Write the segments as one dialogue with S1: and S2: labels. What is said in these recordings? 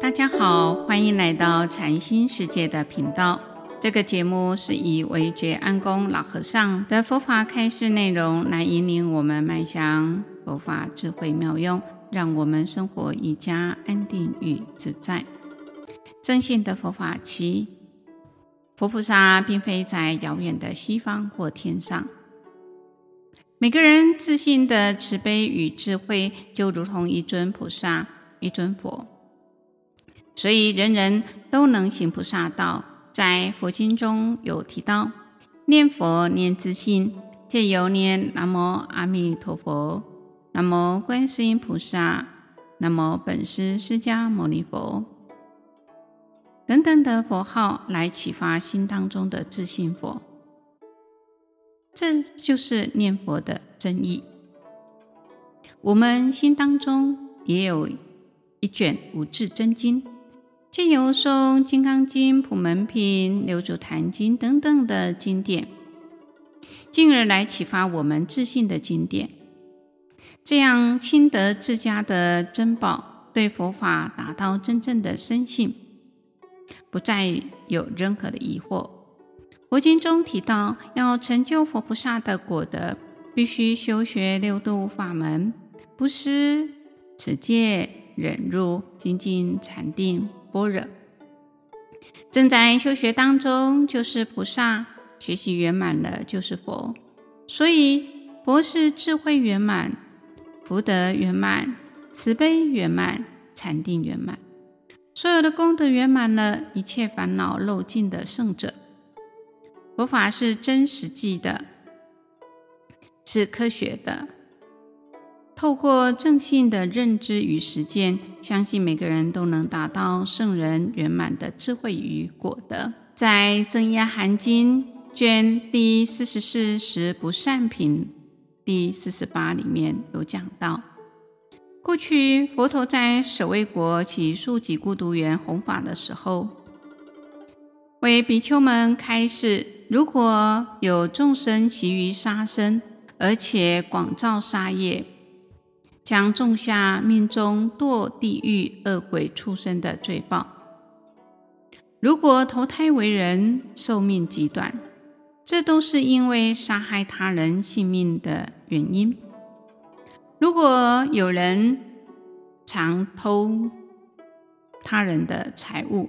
S1: 大家好，欢迎来到禅心世界的频道。这个节目是以惟觉安公老和尚的佛法开示内容来引领我们迈向佛法智慧妙用，让我们生活愈加安定与自在。正信的佛法七，佛菩萨并非在遥远的西方或天上。每个人自信的慈悲与智慧，就如同一尊菩萨、一尊佛，所以人人都能行菩萨道。在佛经中有提到，念佛念自信，借由念南无阿弥陀佛、南无观世音菩萨、南无本师释迦牟尼佛等等的佛号来启发心当中的自信佛，这就是念佛的真意。我们心当中也有一卷五字真经。借由诵《金刚经》《普门品》《六祖坛经》等等的经典，进而来启发我们自信的经典，这样亲得自家的珍宝，对佛法达到真正的深信，不再有任何的疑惑。佛经中提到，要成就佛菩萨的果德，必须修学六度法门：布施、持戒、忍辱、精进、禅定。般若正在修学当中，就是菩萨；学习圆满了，就是佛。所以，佛是智慧圆满、福德圆满、慈悲圆满、禅定圆满，所有的功德圆满了，一切烦恼漏尽的圣者。佛法是真实际的，是科学的。透过正信的认知与实践，相信每个人都能达到圣人圆满的智慧与果德。在《增一含经》卷第四十四十不善品第四十八里面有讲到，过去佛陀在舍卫国只树给孤独园弘法的时候，为比丘们开示：如果有众生习于杀生，而且广造杀业。将种下命中堕地狱恶鬼畜生的罪报。如果投胎为人，寿命极短，这都是因为杀害他人性命的原因。如果有人常偷他人的财物，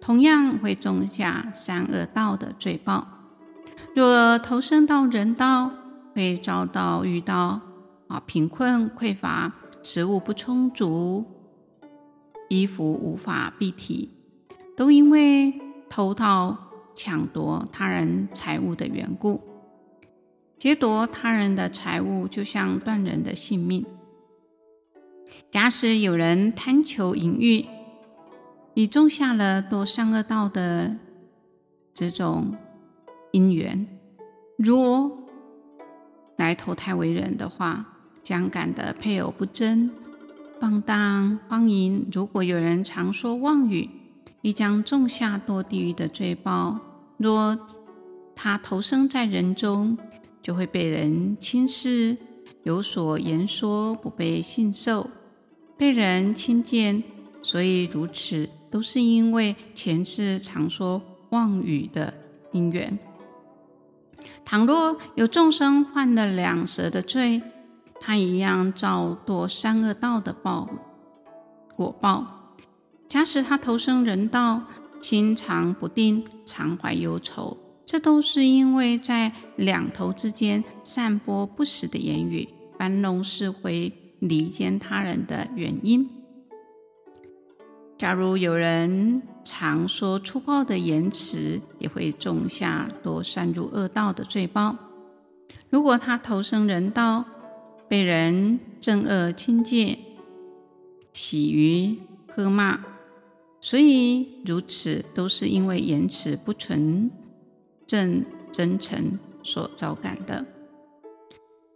S1: 同样会种下三恶道的罪报。若投生到人道，会遭到遇到。啊，贫困匮乏，食物不充足，衣服无法蔽体，都因为偷盗、抢夺他人财物的缘故。劫夺他人的财物，就像断人的性命。假使有人贪求淫欲，已种下了堕善恶道的这种因缘，若来投胎为人的话，将感的配偶不真、放荡、荒淫。如果有人常说妄语，亦将种下堕地狱的罪报。若他投生在人中，就会被人轻视，有所言说，不被信受，被人轻贱。所以如此，都是因为前世常说妄语的因缘。倘若有众生犯了两舌的罪，他一样遭堕三恶道的报果报。假使他投生人道，心常不定，常怀忧愁，这都是因为在两头之间散播不实的言语，搬弄是非，离间他人的原因。假如有人常说粗暴的言辞，也会种下堕善入恶道的罪报。如果他投生人道，被人憎恶轻贱，喜于喝骂，所以如此都是因为言辞不纯正真诚所招感的。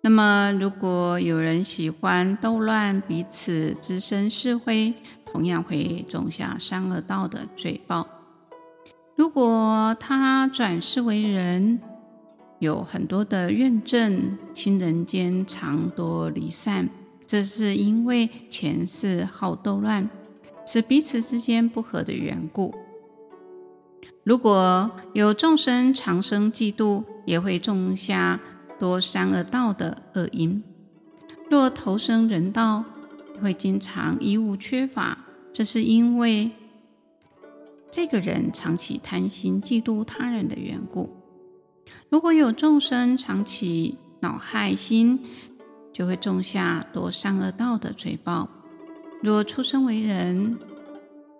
S1: 那么，如果有人喜欢斗乱，彼此滋生是非，同样会种下三恶道的罪报。如果他转世为人，有很多的怨憎，亲人间常多离散，这是因为前世好斗乱，是彼此之间不和的缘故。如果有众生常生嫉妒，也会种下多三恶道的恶因。若投生人道，会经常衣物缺乏，这是因为这个人长期贪心嫉妒他人的缘故。如果有众生长期恼害心，就会种下多善恶道的罪报。若出生为人，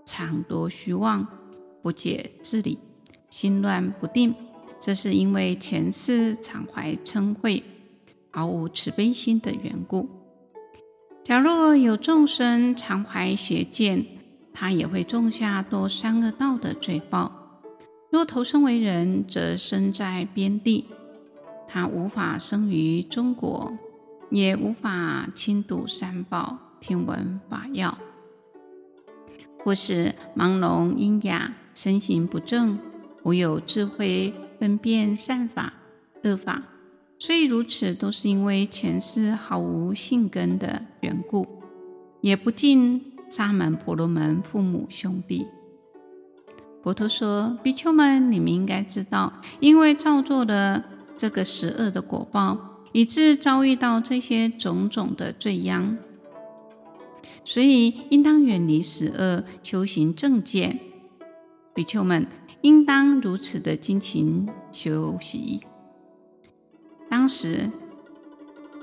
S1: 常多虚妄，不解自理，心乱不定，这是因为前世常怀嗔恚，毫无慈悲心的缘故。假若有众生常怀邪见，他也会种下多善恶道的罪报。若投生为人，则生在边地，他无法生于中国，也无法亲睹三宝，听闻法要，或是盲聋瘖哑，身形不正，无有智慧分辨善法、恶法。所以如此，都是因为前世毫无性根的缘故，也不敬沙门、婆罗门父母兄弟。佛陀说：“比丘们，你们应该知道，因为造作的这个十恶的果报，以致遭遇到这些种种的罪殃，所以应当远离十恶，修行正见。比丘们应当如此的精勤修习。”当时，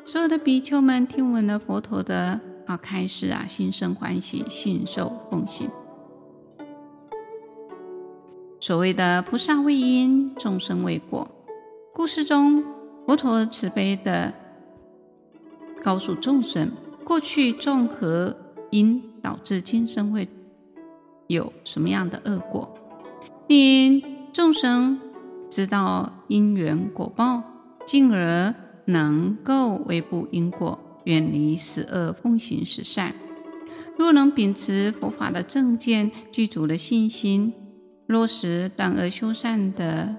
S1: 所有的比丘们听闻了佛陀的啊开示啊，心生欢喜，信受奉行。所谓的菩萨为因，众生为果。故事中，佛陀慈悲地告诉众生，过去种何因导致今生会有什么样的恶果，令众生知道因缘果报。进而能够围捕因果，远离十恶，奉行十善。若能秉持佛法的正见，具足了信心，落实断恶修善的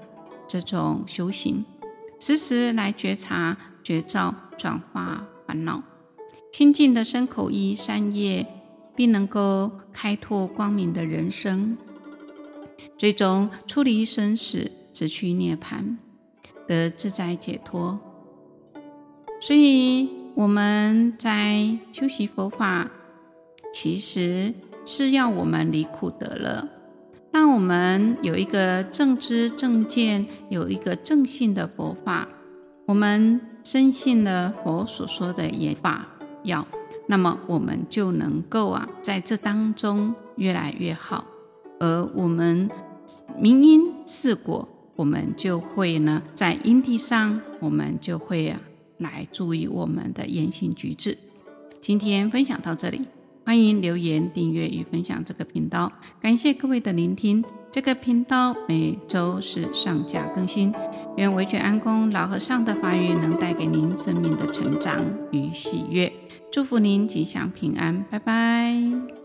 S1: 这种修行，时时来觉察、觉照、转化烦恼，清净的身口意三业，并能够开拓光明的人生，最终出离生死，直趋涅槃。得自在解脱，所以我们在修习佛法，其实是要我们离苦得乐，让我们有一个正知正见，有一个正信的佛法。我们深信了佛所说的言法要，那么我们就能够啊，在这当中越来越好，而我们明因识果。我们就会呢，在因地上，我们就会啊，来注意我们的言行举止。今天分享到这里，欢迎留言、订阅与分享这个频道。感谢各位的聆听。这个频道每周是上架更新。愿维权安公老和尚的法语能带给您生命的成长与喜悦。祝福您吉祥平安，拜拜。